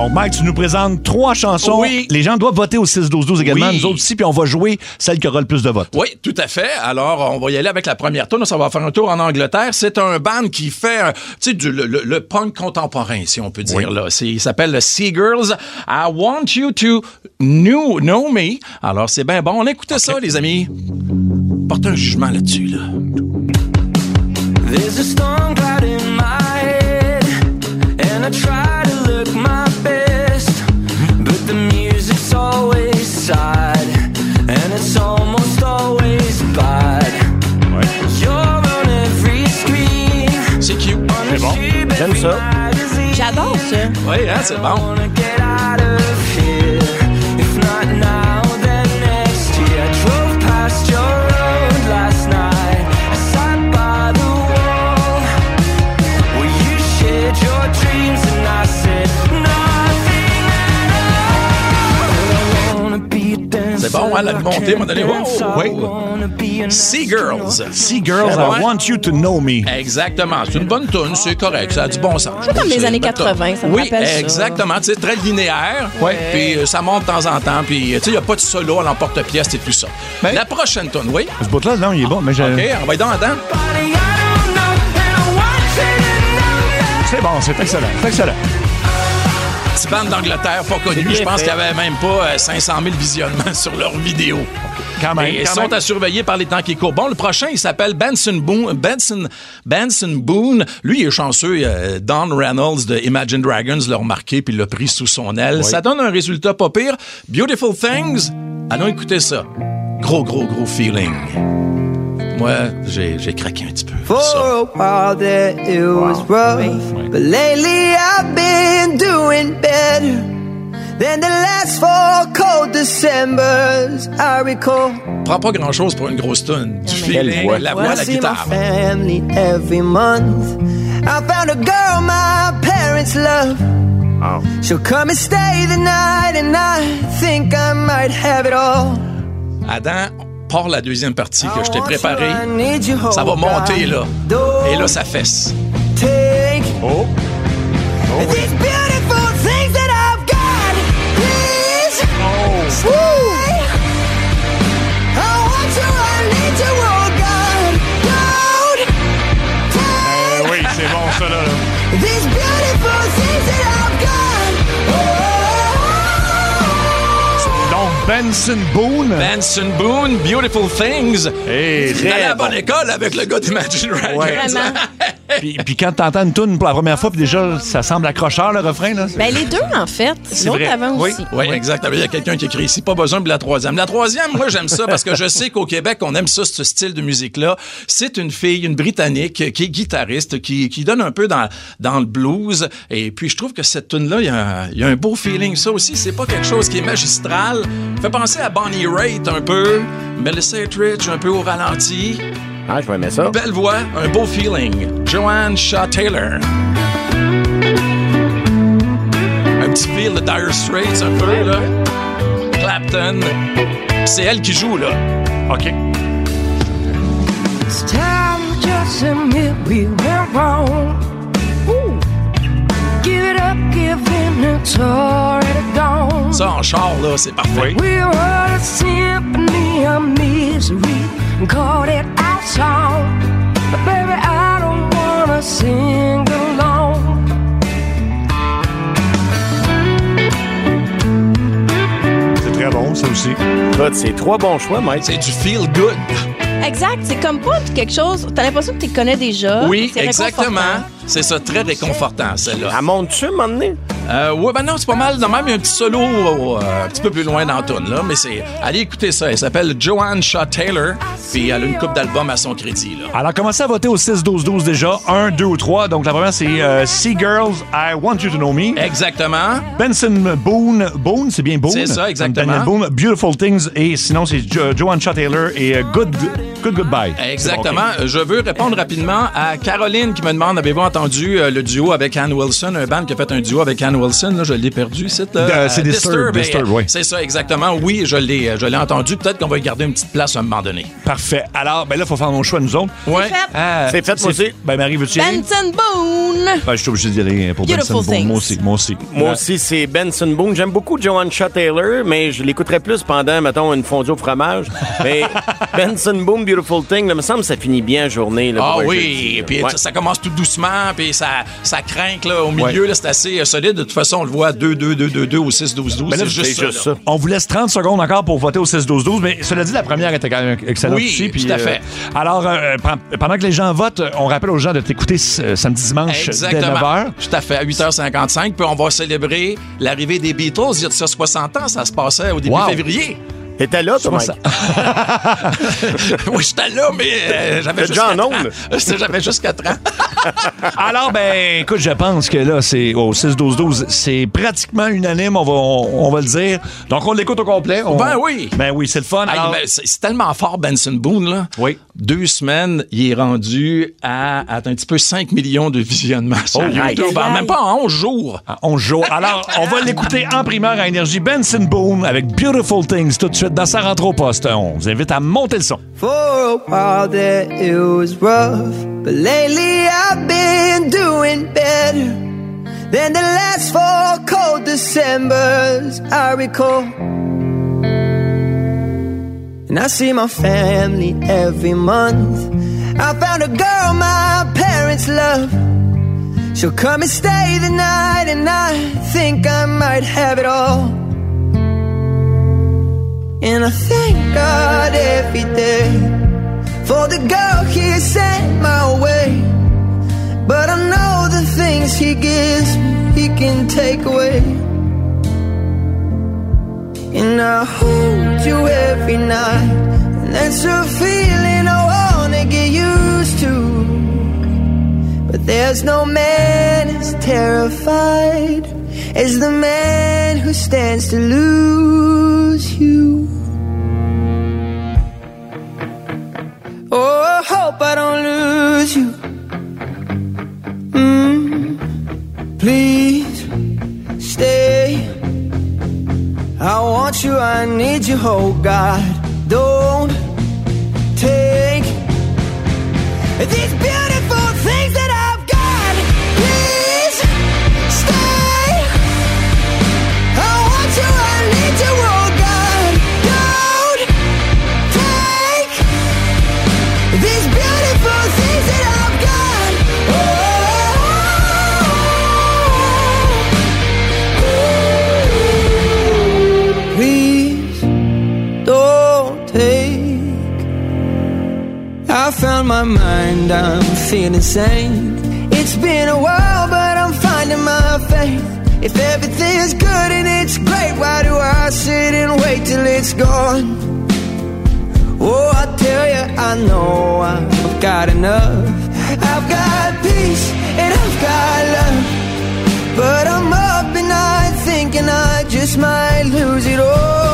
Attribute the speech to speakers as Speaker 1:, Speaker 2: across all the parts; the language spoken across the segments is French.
Speaker 1: Donc, Mike, tu nous présentes trois chansons.
Speaker 2: Oui.
Speaker 1: Les gens doivent voter au 6-12-12 également.
Speaker 2: Oui.
Speaker 1: Nous autres aussi, puis on va jouer celle qui aura le plus de votes.
Speaker 2: Oui, tout à fait. Alors, on va y aller avec la première tourne. Ça va faire un tour en Angleterre. C'est un band qui fait, euh, tu sais, du- le, le- le punk contemporain, si on peut dire. Là, C'est- il s'appelle le Seagirls. I want you to know, know me. Alors, c'est bien bon. On écoute ça, les amis. Porte un jugement là-dessus, là.
Speaker 3: There's a storm
Speaker 1: J'aime ça.
Speaker 4: J'adore ça.
Speaker 2: Oui, hein, c'est bon. C'est bon, hein, la montée, moment donné. Oh, oui.
Speaker 3: an
Speaker 2: Seagirls.
Speaker 1: Sea Girls. I want you to know me.
Speaker 2: Exactement. C'est une bonne tune, c'est correct, ça a du bon sens.
Speaker 4: C'est comme les années
Speaker 2: une bonne
Speaker 4: 80,
Speaker 2: toune.
Speaker 4: ça me
Speaker 2: Oui, exactement. C'est très linéaire. Puis euh, ça monte de temps en temps. Puis, tu sais, il n'y a pas de solo à l'emporte-pièce et tout ça. La prochaine tune, oui.
Speaker 1: Ce bout-là, non, il est bon, mais j'ai-
Speaker 2: OK, on va y dans dedans.
Speaker 1: c'est bon, c'est excellent. C'est excellent.
Speaker 2: D'Angleterre, pas connu. Je pense qu'il y avait même pas euh, 500 000 visionnements sur leurs vidéos.
Speaker 1: Quand même.
Speaker 2: Et ils sont
Speaker 1: même.
Speaker 2: à surveiller par les temps qui courent. Bon, le prochain, il s'appelle Benson Boone. Benson, Benson Boone. Lui, il est chanceux. euh, Don Reynolds de Imagine Dragons l'a remarqué puis l'a pris sous son aile. Ça donne un résultat pas pire. Beautiful Things. Allons écouter ça. Gros, gros, gros feeling. Moi, j'ai j'ai craqué un petit peu.
Speaker 5: For
Speaker 2: Ça.
Speaker 5: a while there it was rough, but lately I've been doing better than the last four cold Decembers I recall.
Speaker 2: Prends pas grand-chose pour une grosse tonne. Du feeling,
Speaker 1: voix.
Speaker 2: la voix,
Speaker 5: I
Speaker 2: la guitare.
Speaker 5: family every month. I found a girl my parents love. She'll come and stay the night, and I think I might have it all.
Speaker 2: Adam, part la deuxième partie que je t'ai préparée. Ça va
Speaker 5: oh
Speaker 2: monter, là. Et là, ça fesse.
Speaker 5: take
Speaker 1: Oh.
Speaker 5: Oh
Speaker 1: Oui, c'est bon, ça, là.
Speaker 5: these
Speaker 1: Benson Boone.
Speaker 2: Benson Boone, Beautiful Things.
Speaker 1: Hey,
Speaker 2: allé à
Speaker 1: très
Speaker 2: la bonne
Speaker 1: bon.
Speaker 2: école avec le gars d'Imagine Dragons.
Speaker 1: Ouais.
Speaker 4: Vraiment.
Speaker 1: Puis, puis quand t'entends une tune pour la première fois, puis déjà, ça semble accrocheur, le refrain, là.
Speaker 4: Ben, les deux, en fait. L'autre
Speaker 1: vrai.
Speaker 4: avant
Speaker 1: Oui.
Speaker 4: aussi.
Speaker 2: Oui, exactement. Il y a quelqu'un qui écrit ici, pas besoin de la troisième. La troisième, moi, j'aime ça parce que je sais qu'au Québec, on aime ça, ce style de musique-là. C'est une fille, une Britannique, qui est guitariste, qui, qui donne un peu dans, dans le blues. Et puis, je trouve que cette tune-là, il y, a, il y a un beau feeling. Ça aussi, c'est pas quelque chose qui est magistral. Fait penser à Bonnie Raitt un peu, Melissa Etheridge un peu au ralenti.
Speaker 6: Ah, je vais aimer ça.
Speaker 2: Belle voix, un beau feeling. Joanne Shaw Taylor. Un petit feel de Dire Straits un peu, là. Clapton. C'est elle qui joue, là.
Speaker 1: OK.
Speaker 3: It's time to just admit we went wrong. Ooh. Give it up, give in, it's already gone.
Speaker 2: Ça, en char, là, c'est parfait.
Speaker 3: We were a symphony of misery and called it our song. But baby, I don't wanna sing alone.
Speaker 1: C'est très bon, ça aussi.
Speaker 6: Écoute, c'est trois bons choix, Mike.
Speaker 2: C'est du feel good.
Speaker 4: Exact. C'est comme pas quelque chose. T'as l'impression que tu connais déjà.
Speaker 2: Oui, exactement. C'est ça, très réconfortant, celle-là.
Speaker 6: Elle monte-tu, un moment donné?
Speaker 2: Euh, ouais, ben non, c'est pas mal. De même, il y a un petit solo euh, un petit peu plus loin dans tune, là. Mais c'est. Allez écouter ça. Elle s'appelle Joanne Shaw Taylor. Puis elle a une coupe d'albums à son crédit, là.
Speaker 1: Alors, commencez à voter au 6-12-12 déjà. 1, 2 ou 3. Donc, la première, c'est euh, Sea Girls, I Want You to Know Me.
Speaker 2: Exactement.
Speaker 1: Benson Boone. Boone, c'est bien Boone.
Speaker 2: C'est ça, exactement.
Speaker 1: Daniel Boone. Beautiful Things. Et sinon, c'est jo Joanne Shaw Taylor et euh, Good, Good Goodbye.
Speaker 2: Exactement.
Speaker 1: Bon.
Speaker 2: Je veux répondre rapidement à Caroline qui me demande avez-vous entendu euh, le duo avec Ann Wilson, un band qui a fait un duo avec Ann Wilson, là, je l'ai perdu. C'est
Speaker 1: Euh, c'est Disturb,
Speaker 2: ben,
Speaker 1: Disturb, oui.
Speaker 2: C'est ça, exactement. Oui, je l'ai, je l'ai entendu. Peut-être qu'on va y garder une petite place à un moment donné.
Speaker 1: Parfait. Alors, ben là, il faut faire mon choix, nous autres.
Speaker 2: Ouais.
Speaker 4: Fait.
Speaker 1: Ah,
Speaker 6: C'est fait, moi aussi.
Speaker 1: Ben, Marie, veux-tu y aller?
Speaker 4: Benson Boone.
Speaker 1: Ben, je suis obligé d'y aller pour
Speaker 4: Beautiful
Speaker 1: Benson Boone. Moi aussi, moi aussi.
Speaker 6: Moi aussi, c'est Benson Boone. J'aime beaucoup Joanne Shaw Taylor, mais je l'écouterais plus pendant, mettons, une fondue au fromage. Mais Benson Boone, Beautiful Thing, là, me semble que ça finit bien la journée. Là,
Speaker 2: Ah oui,
Speaker 6: jeudi,
Speaker 2: et
Speaker 6: là.
Speaker 2: puis
Speaker 6: Ouais.
Speaker 2: ça, ça commence tout doucement, puis ça, ça craint là, au milieu, là, c'est assez euh, solide. De toute façon, on le voit 2, 2, 2, 2, 2 au 6, 12, 12.
Speaker 1: Ben là,
Speaker 2: c'est juste,
Speaker 6: c'est
Speaker 2: ça,
Speaker 6: juste
Speaker 2: là.
Speaker 6: ça.
Speaker 1: On vous laisse 30 secondes encore pour voter au 6-12-12, mais cela dit, la première était quand même excellente
Speaker 2: Oui,
Speaker 1: aussi. puis,
Speaker 2: tout à fait.
Speaker 1: alors, euh, pen- pendant que les gens votent, on rappelle aux gens de t'écouter euh, samedi dimanche dès
Speaker 2: Exactement.
Speaker 1: 9h.
Speaker 2: Tout à fait, à 8h55. Puis on va célébrer l'arrivée des Beatles. Il y a de ça 60 ans, ça se passait au début
Speaker 1: Wow.
Speaker 2: février.
Speaker 6: T'étais là, toi, Mike?
Speaker 2: oui, j'étais là, mais euh, j'avais
Speaker 6: T'es
Speaker 2: juste
Speaker 6: déjà en
Speaker 2: 4
Speaker 6: onde.
Speaker 2: ans. J'avais juste 4 ans.
Speaker 1: Alors, ben, écoute, je pense que là, c'est au 6-12-12, c'est pratiquement unanime, on va, on, on va le dire. Donc, on l'écoute au complet. On-
Speaker 2: Ben oui.
Speaker 1: Ben oui, c'est le fun.
Speaker 2: Hey,
Speaker 1: Alors-
Speaker 2: ben, c'est c'est tellement fort, Benson Boone, là.
Speaker 1: Oui.
Speaker 2: Deux semaines, il est rendu à, à un petit peu 5 millions de visionnements sur
Speaker 1: Oh,
Speaker 2: YouTube.
Speaker 1: right.
Speaker 2: En même pas en 11 jours.
Speaker 1: à 11 jours. Alors, on va l'écouter en primeur à Énergie Benson Boone avec Beautiful Things tout de suite dans sa rentre au poste. Vous invite à monter le son.
Speaker 5: For a while there it was rough, but lately I've been doing better than the last four cold Decembers I recall. And I see my family every month. I found a girl my parents love. She'll come and stay the night, and I think I might have it all. And I thank God every day for the girl He sent my way. But I know the things He gives me, He can take away. And I hold you every night, and that's a feeling I wanna get used to. But there's no man as terrified as the man who stands to lose you. Oh, I hope I don't lose you. Mm, please stay. I want you, I need you, oh God. Don't take these take. I found my mind, I'm feeling sane. It's been a while, but I'm finding my faith. If everything's good and it's great, why do I sit and wait till it's gone? Oh, I tell you, I know I've got enough. I've got peace and I've got love. But I'm up at night thinking I just might lose it all.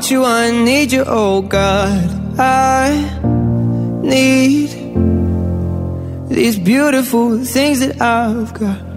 Speaker 5: Want you, I need you, oh God. I need these beautiful things that I've got.